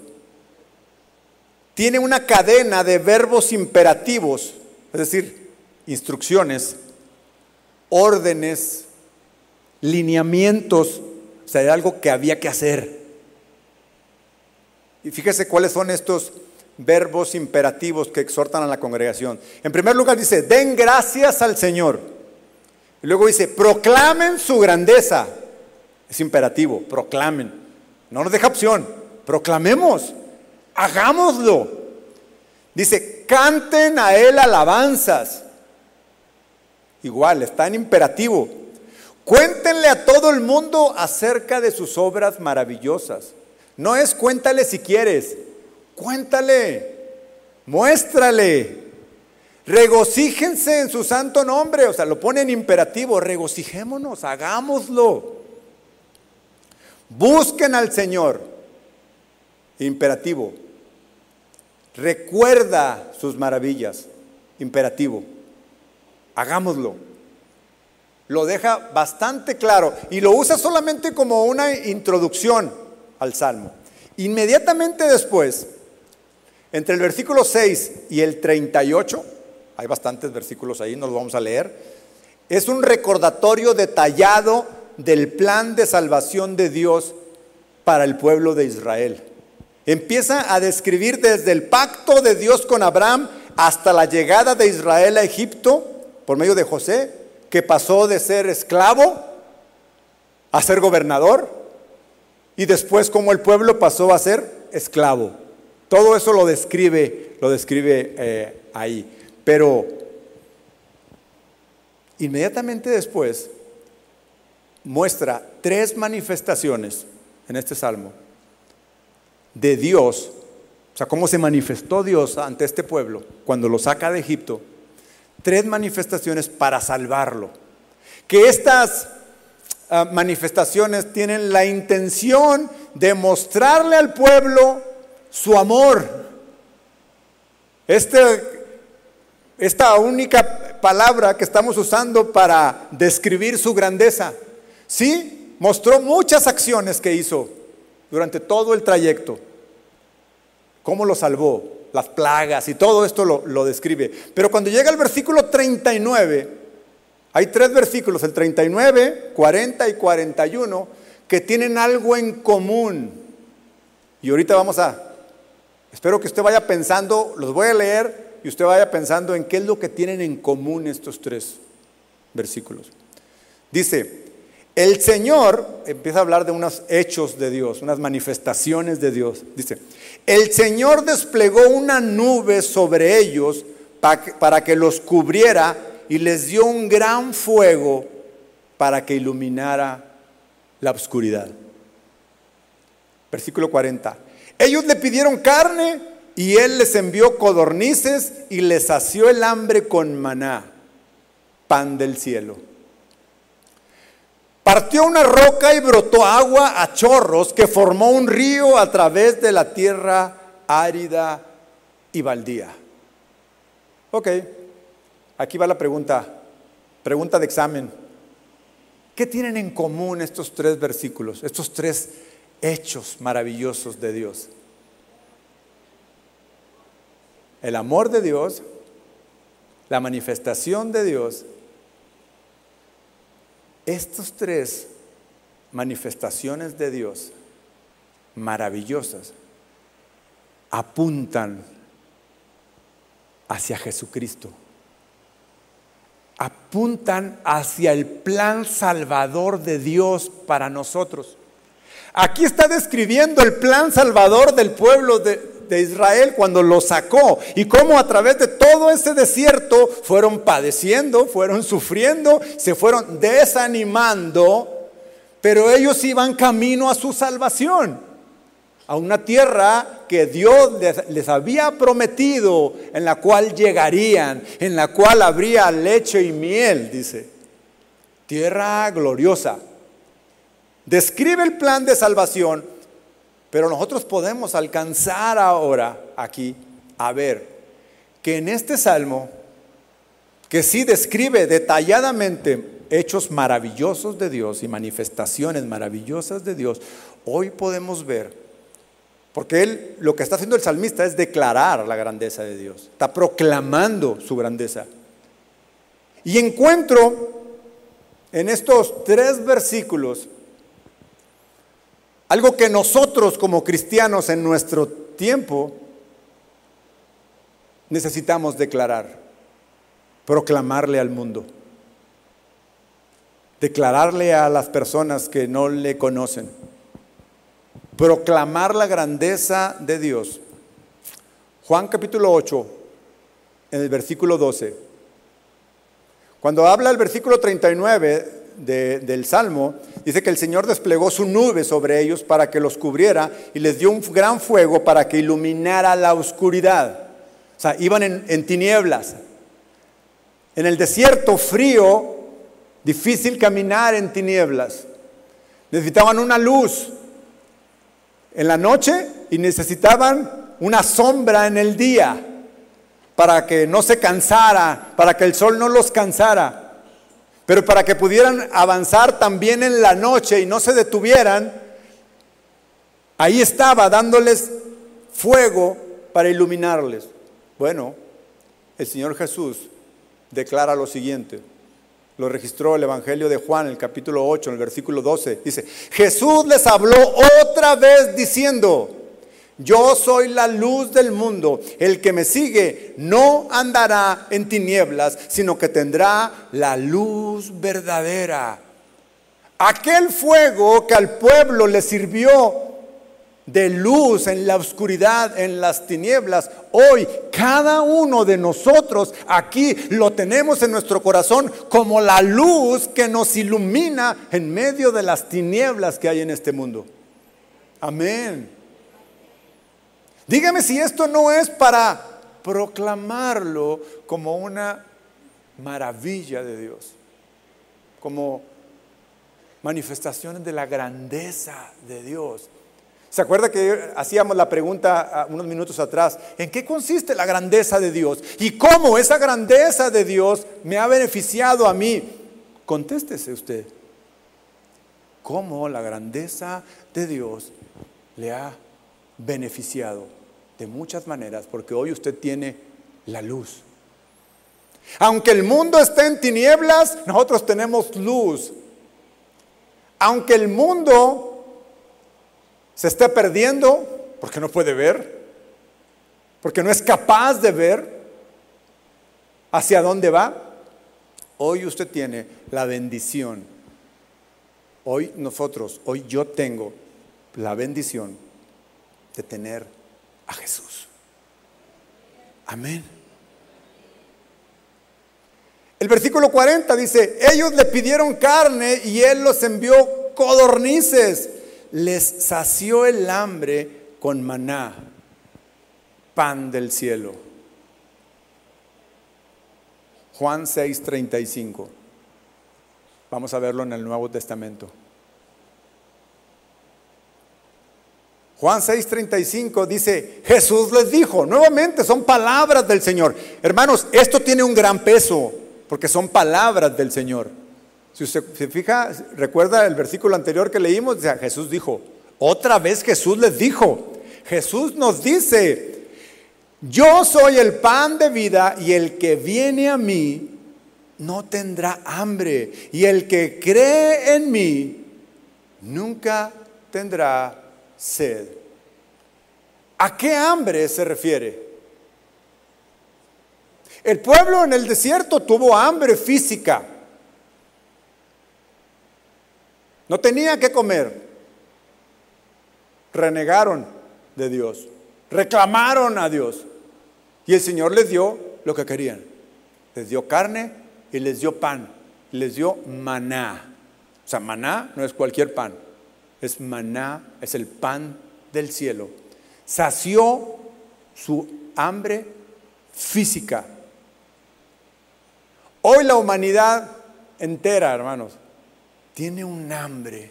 tiene una cadena de verbos imperativos, es decir, instrucciones, órdenes, lineamientos, o sea, era algo que había que hacer. Y fíjese cuáles son estos verbos imperativos que exhortan a la congregación. En primer lugar dice, den gracias al Señor. Y luego dice, proclamen su grandeza. Es imperativo, proclamen. No nos deja opción, proclamemos, hagámoslo. Dice, canten a Él alabanzas. Igual, está en imperativo. Cuéntenle a todo el mundo acerca de sus obras maravillosas. No es cuéntale si quieres, cuéntale, muéstrale. Regocíjense en su santo nombre, o sea, lo pone en imperativo, regocijémonos, hagámoslo. Busquen al Señor, imperativo. Recuerda sus maravillas, imperativo. Hagámoslo. Lo deja bastante claro y lo usa solamente como una introducción al Salmo. Inmediatamente después, entre el versículo 6 y el 38, hay bastantes versículos ahí, no los vamos a leer, es un recordatorio detallado del plan de salvación de Dios para el pueblo de Israel. Empieza a describir desde el pacto de Dios con Abraham hasta la llegada de Israel a Egipto por medio de José, que pasó de ser esclavo a ser gobernador y después como el pueblo pasó a ser esclavo. Todo eso lo describe, lo describe eh, ahí. Pero inmediatamente después muestra tres manifestaciones en este salmo de Dios, o sea, cómo se manifestó Dios ante este pueblo cuando lo saca de Egipto, tres manifestaciones para salvarlo. Que estas ah, manifestaciones tienen la intención de mostrarle al pueblo su amor. Este, esta única palabra que estamos usando para describir su grandeza, sí, mostró muchas acciones que hizo durante todo el trayecto. Cómo lo salvó, las plagas y todo esto lo, describe. Pero cuando llega al versículo 39, hay tres versículos, el 39, 40 y 41, que tienen algo en común. Y ahorita vamos a, espero que usted vaya pensando, los voy a leer y usted vaya pensando en qué es lo que tienen en común estos tres versículos. Dice, el Señor empieza a hablar de unos hechos de Dios, unas manifestaciones de Dios. Dice, el Señor desplegó una nube sobre ellos para que los cubriera y les dio un gran fuego para que iluminara la oscuridad. Versículo 40. Ellos le pidieron carne y él les envió codornices y les sació el hambre con maná, pan del cielo. Partió una roca y brotó agua a chorros que formó un río a través de la tierra árida y baldía. Ok, aquí va la pregunta, pregunta de examen. ¿Qué tienen en común estos tres versículos, estos tres hechos maravillosos de Dios? El amor de Dios, la manifestación de Dios estas tres manifestaciones de Dios maravillosas apuntan hacia Jesucristo. Apuntan hacia el plan salvador de Dios para nosotros. Aquí está describiendo el plan salvador del pueblo de, de Israel cuando lo sacó y cómo a través de todo ese desierto fueron padeciendo, fueron sufriendo, se fueron desanimando, pero ellos iban camino a su salvación, a una tierra que Dios les, había prometido, en la cual llegarían, en la cual habría leche y miel, dice. Tierra gloriosa. Describe el plan de salvación pero nosotros podemos alcanzar ahora aquí a ver que en este salmo, que sí describe detalladamente hechos maravillosos de Dios y manifestaciones maravillosas de Dios, hoy podemos ver, porque él lo que está haciendo el salmista es declarar la grandeza de Dios, está proclamando su grandeza. Y encuentro en estos tres versículos algo que nosotros como cristianos en nuestro tiempo necesitamos declarar, proclamarle al mundo, declararle a las personas que no le conocen. proclamar la grandeza de Dios. Juan capítulo 8, en el versículo 12. Cuando habla el versículo 39 del Salmo, dice que el Señor desplegó su nube sobre ellos para que los cubriera y les dio un gran fuego para que iluminara la oscuridad. O sea, iban en, en tinieblas. En el desierto frío, difícil caminar en tinieblas. Necesitaban una luz en la noche y necesitaban una sombra en el día para que no se cansara, para que el sol no los cansara, pero para que pudieran avanzar también en la noche y no se detuvieran, ahí estaba dándoles fuego para iluminarles. Bueno, el Señor Jesús declara lo siguiente. Lo registró el Evangelio de Juan, el capítulo 8, en el versículo 12. Dice, Jesús les habló otra vez diciendo, yo soy la luz del mundo. El que me sigue no andará en tinieblas, sino que tendrá la luz verdadera. Aquel fuego que al pueblo le sirvió de luz en la oscuridad, en las tinieblas. Hoy cada uno de nosotros aquí lo tenemos en nuestro corazón como la luz que nos ilumina en medio de las tinieblas que hay en este mundo. Amén. Dígame si esto no es para proclamarlo como una maravilla de Dios, como manifestaciones de la grandeza de Dios. ¿Se acuerda que hacíamos la pregunta unos minutos atrás? ¿En qué consiste la grandeza de Dios? ¿Y cómo esa grandeza de Dios me ha beneficiado a mí? Contéstese usted. ¿Cómo la grandeza de Dios le ha beneficiado? De muchas maneras, porque hoy usted tiene la luz. Aunque el mundo esté en tinieblas, nosotros tenemos luz. Aunque el mundo se está perdiendo porque no puede ver, porque no es capaz de ver hacia dónde va. Hoy usted tiene la bendición. Hoy nosotros, hoy yo tengo la bendición de tener a Jesús. Amén. El versículo 40 dice, ellos le pidieron carne y él los envió codornices les sació el hambre con maná, pan del cielo. Juan 6:35. Vamos a verlo en el Nuevo Testamento. Juan 6:35 dice, Jesús les dijo, nuevamente son palabras del Señor. Hermanos, esto tiene un gran peso, porque son palabras del Señor. Si usted se fija, recuerda el versículo anterior que leímos, Jesús dijo, otra vez Jesús les dijo, Jesús nos dice, yo soy el pan de vida y el que viene a mí no tendrá hambre y el que cree en mí nunca tendrá sed. ¿A qué hambre se refiere? El pueblo en el desierto tuvo hambre física. No tenía que comer. Renegaron de Dios. Reclamaron a Dios. Y el Señor les dio lo que querían. Les dio carne y les dio pan. les dio maná. O sea, maná no es cualquier pan. Es maná, es el pan del cielo. Sació su hambre física. Hoy la humanidad entera, hermanos, tiene un hambre,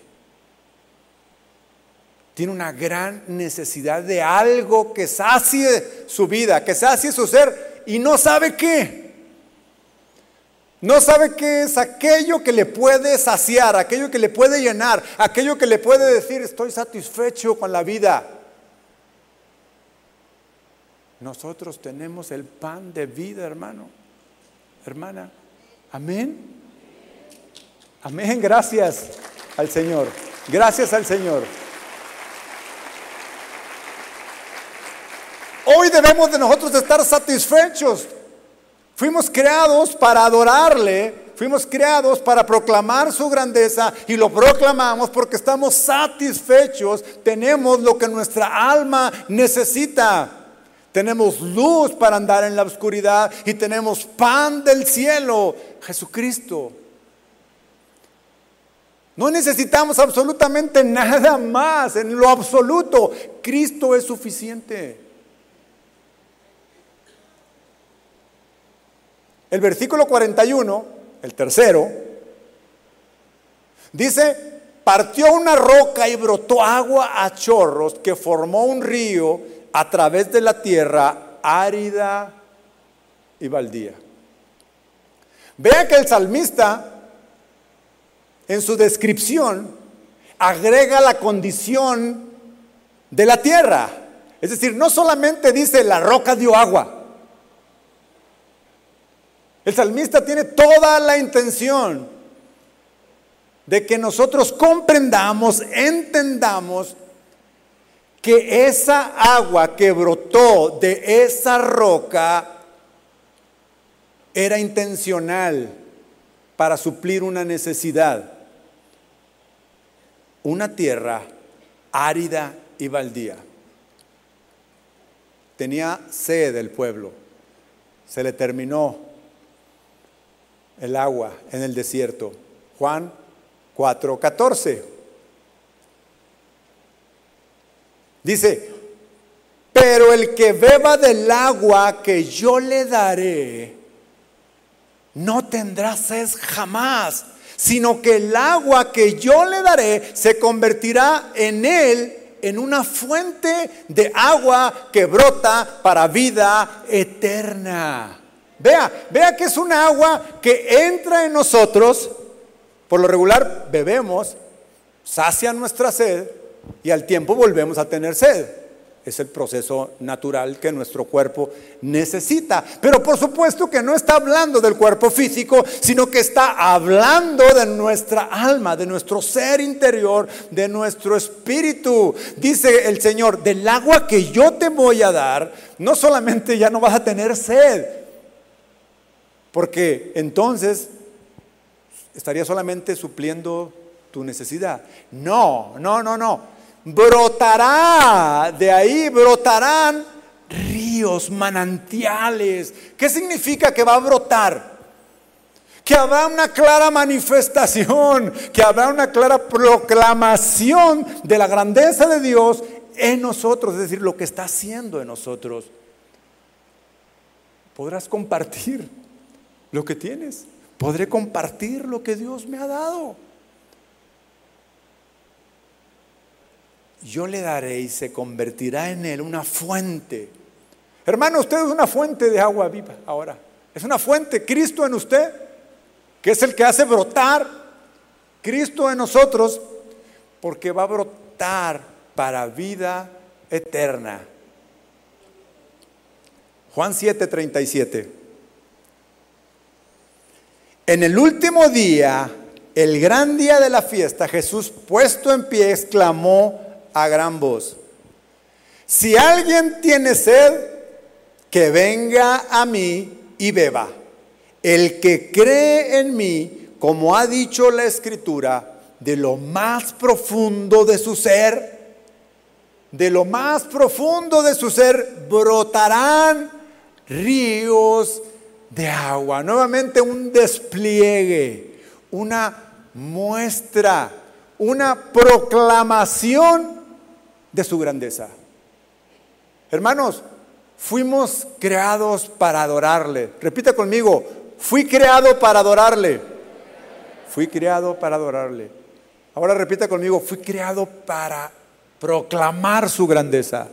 tiene una gran necesidad de algo que sacie su vida, que sacie su ser y no sabe qué. No sabe qué es aquello que le puede saciar, aquello que le puede llenar, aquello que le puede decir estoy satisfecho con la vida. Nosotros tenemos el pan de vida, hermano, hermana. Amén. Amén, gracias al Señor. Gracias al Señor. Hoy debemos de nosotros estar satisfechos. Fuimos creados para adorarle, fuimos creados para proclamar su grandeza y lo proclamamos porque estamos satisfechos, tenemos lo que nuestra alma necesita. Tenemos luz para andar en la oscuridad y tenemos pan del cielo, Jesucristo. No necesitamos absolutamente nada más, en lo absoluto. Cristo es suficiente. El versículo 41, el tercero, dice, partió una roca y brotó agua a chorros que formó un río a través de la tierra árida y baldía. Vea que el salmista en su descripción agrega la condición de la tierra. Es decir, no solamente dice la roca dio agua. El salmista tiene toda la intención de que nosotros comprendamos, entendamos que esa agua que brotó de esa roca era intencional para suplir una necesidad una tierra árida y baldía. Tenía sed el pueblo. Se le terminó el agua en el desierto. Juan 4:14. Dice, pero el que beba del agua que yo le daré, no tendrá sed jamás sino que el agua que yo le daré se convertirá en él en una fuente de agua que brota para vida eterna. Vea, vea que es una agua que entra en nosotros, por lo regular bebemos, sacia nuestra sed y al tiempo volvemos a tener sed. Es el proceso natural que nuestro cuerpo necesita. Pero por supuesto que no está hablando del cuerpo físico, sino que está hablando de nuestra alma, de nuestro ser interior, de nuestro espíritu. Dice el Señor, del agua que yo te voy a dar, no solamente ya no vas a tener sed, porque entonces estaría solamente supliendo tu necesidad. No, no, no, no brotará, de ahí brotarán ríos, manantiales. ¿Qué significa que va a brotar? Que habrá una clara manifestación, que habrá una clara proclamación de la grandeza de Dios en nosotros, es decir, lo que está haciendo en nosotros. Podrás compartir lo que tienes, podré compartir lo que Dios me ha dado. yo le daré y se convertirá en él una fuente. Hermano, usted es una fuente de agua viva ahora. Es una fuente, Cristo en usted, que es el que hace brotar Cristo en nosotros, porque va a brotar para vida eterna. Juan 7:37. En el último día, el gran día de la fiesta, Jesús puesto en pie exclamó a gran voz, si alguien tiene sed, que venga a mí y beba. El que cree en mí, como ha dicho la escritura, de lo más profundo de su ser, de lo más profundo de su ser brotarán ríos de agua. Nuevamente un despliegue, una muestra, una proclamación de su grandeza. Hermanos, fuimos creados para adorarle. Repita conmigo, fui creado para adorarle. Fui creado para adorarle. Ahora repita conmigo, fui creado para proclamar su grandeza.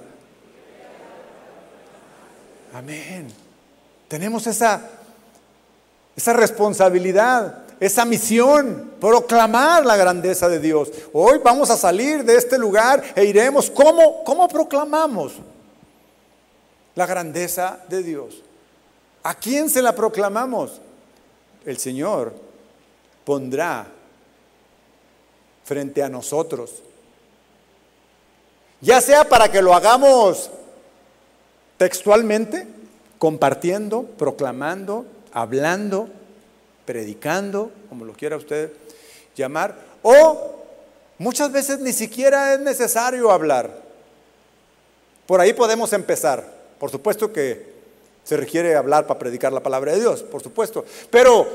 Amén. Tenemos esa, esa responsabilidad esa misión, proclamar la grandeza de Dios. Hoy vamos a salir de este lugar e iremos. ¿Cómo, cómo proclamamos la grandeza de Dios? ¿A quién se la proclamamos? El Señor pondrá frente a nosotros. Ya sea para que lo hagamos textualmente, compartiendo, proclamando, hablando, predicando, como lo quiera usted llamar, o muchas veces ni siquiera es necesario hablar. Por ahí podemos empezar. Por supuesto que se requiere hablar para predicar la palabra de Dios, por supuesto. Pero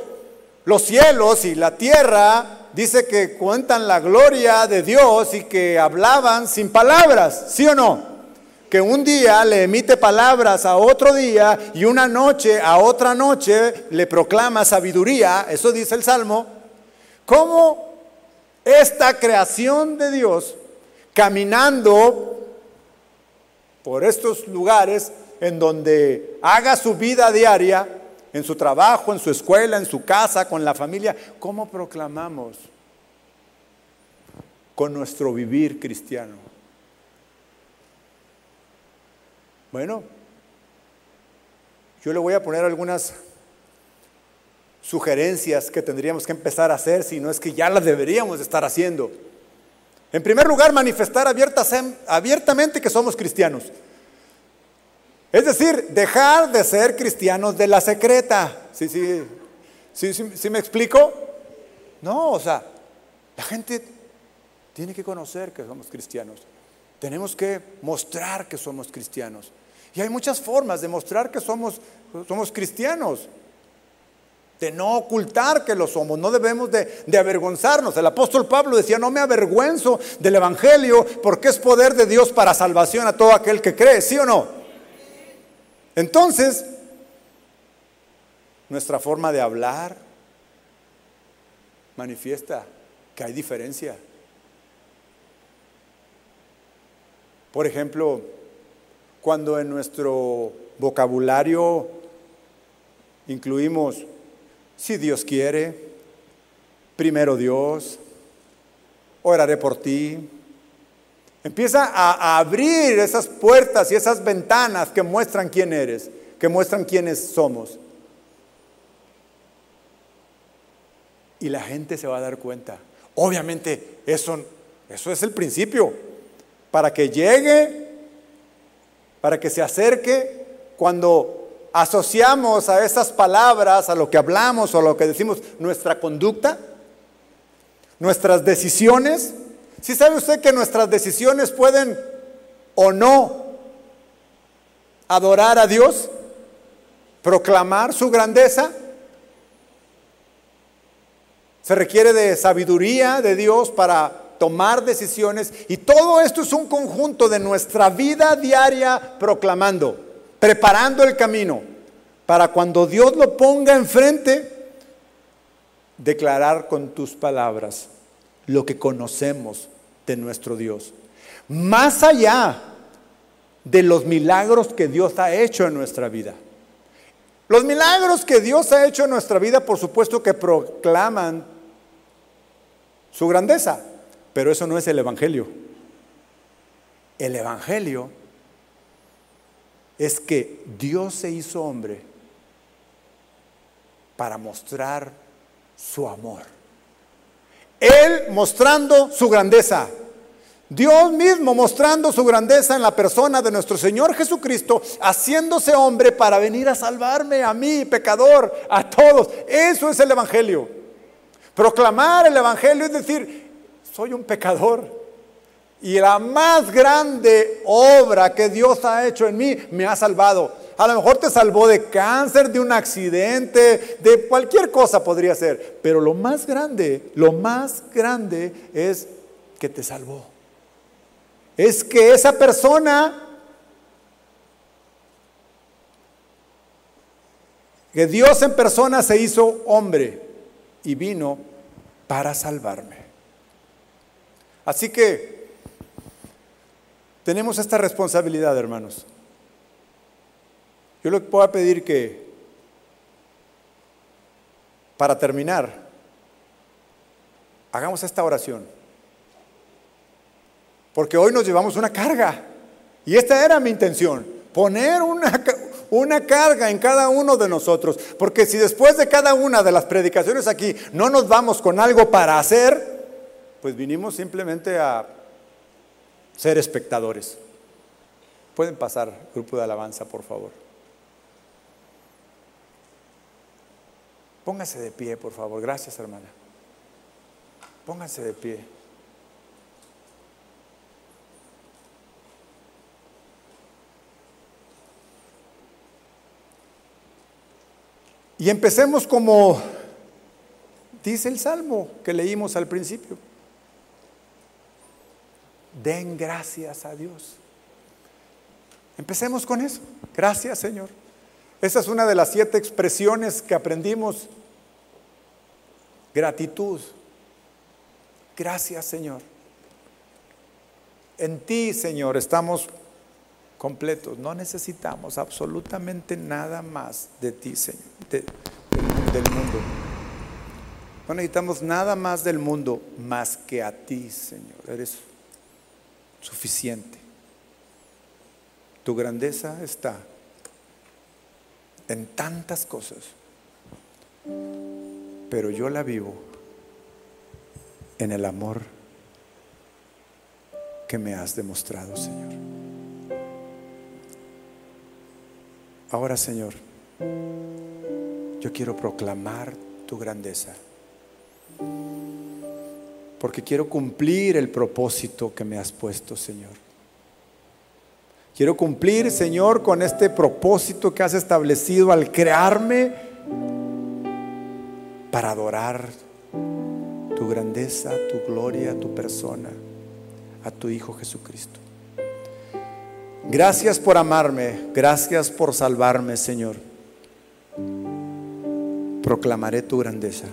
los cielos y la tierra dice que cuentan la gloria de Dios y que hablaban sin palabras, ¿sí o no? Que un día le emite palabras a otro día y una noche a otra noche le proclama sabiduría, eso dice el Salmo. ¿Cómo esta creación de Dios caminando por estos lugares en donde haga su vida diaria, en su trabajo, en su escuela, en su casa, con la familia, ¿cómo proclamamos con nuestro vivir cristiano? Bueno, yo le voy a poner algunas sugerencias que tendríamos que empezar a hacer, si no es que ya las deberíamos estar haciendo. En primer lugar, manifestar abiertamente que somos cristianos. Es decir, dejar de ser cristianos de la secreta. ¿Sí, sí, sí, sí, me explico? No, o sea, la gente tiene que conocer que somos cristianos. Tenemos que mostrar que somos cristianos. Y hay muchas formas de mostrar que somos, somos cristianos. De no ocultar que lo somos. No debemos de, de avergonzarnos. El apóstol Pablo decía, no me avergüenzo del Evangelio porque es poder de Dios para salvación a todo aquel que cree. ¿Sí o no? Entonces, nuestra forma de hablar manifiesta que hay diferencia. Por ejemplo, cuando en nuestro vocabulario incluimos, si Dios quiere, primero Dios, oraré por ti, Empieza a, abrir esas puertas y esas ventanas que muestran quién eres, que muestran quiénes somos. Y la gente se va a dar cuenta. Obviamente, eso, eso es el principio. Para que llegue, para que se acerque, cuando asociamos a esas palabras, a lo que hablamos o a lo que decimos, nuestra conducta, nuestras decisiones, si sabe usted que nuestras decisiones pueden o no adorar a Dios? ¿Proclamar su grandeza? Se requiere de sabiduría de Dios para tomar decisiones y todo esto es un conjunto de nuestra vida diaria proclamando, preparando el camino para cuando Dios lo ponga enfrente, declarar con tus palabras lo que conocemos de nuestro Dios. Más allá de los milagros que Dios ha hecho en nuestra vida. Los milagros que Dios ha hecho en nuestra vida, por supuesto que proclaman su grandeza, pero eso no es el Evangelio. El Evangelio es que Dios se hizo hombre para mostrar su amor. Él mostrando su grandeza. Dios mismo mostrando su grandeza en la persona de nuestro Señor Jesucristo, haciéndose hombre para venir a salvarme a mí, pecador, a todos. Eso es el Evangelio. Proclamar el Evangelio es decir, soy un pecador. Y la más grande obra que Dios ha hecho en mí me ha salvado. A lo mejor te salvó de cáncer, de un accidente, de cualquier cosa podría ser. Pero lo más grande, lo más grande es que te salvó. Es que esa persona que Dios en persona se hizo hombre y vino para salvarme. Así que tenemos esta responsabilidad, hermanos. Yo le puedo pedir que, para terminar, hagamos esta oración. Porque hoy nos llevamos una carga. Y esta era mi intención, poner una, una carga en cada uno de nosotros. Porque si después de cada una de las predicaciones aquí no nos vamos con algo para hacer, pues vinimos simplemente a ser espectadores. Pueden pasar, grupo de alabanza, por favor. Póngase de pie, por favor. Gracias, hermana. Pónganse de pie. Y empecemos como dice el salmo que leímos al principio. Den gracias a Dios. Empecemos con eso. Gracias, Señor. Esa es una de las siete expresiones que aprendimos. Gratitud. Gracias, Señor. En ti, Señor, estamos completos. No necesitamos absolutamente nada más de ti, Señor, del mundo. No necesitamos nada más del mundo más que a ti, Señor. Eres suficiente. Tu grandeza está en tantas cosas, pero yo la vivo en el amor que me has demostrado, Señor. Ahora, Señor, yo quiero proclamar tu grandeza, porque quiero cumplir el propósito que me has puesto, Señor. Quiero cumplir, Señor, con este propósito que has establecido al crearme para adorar tu grandeza, tu gloria, tu persona, a tu Hijo Jesucristo. Gracias por amarme, gracias por salvarme, Señor. Proclamaré tu grandeza.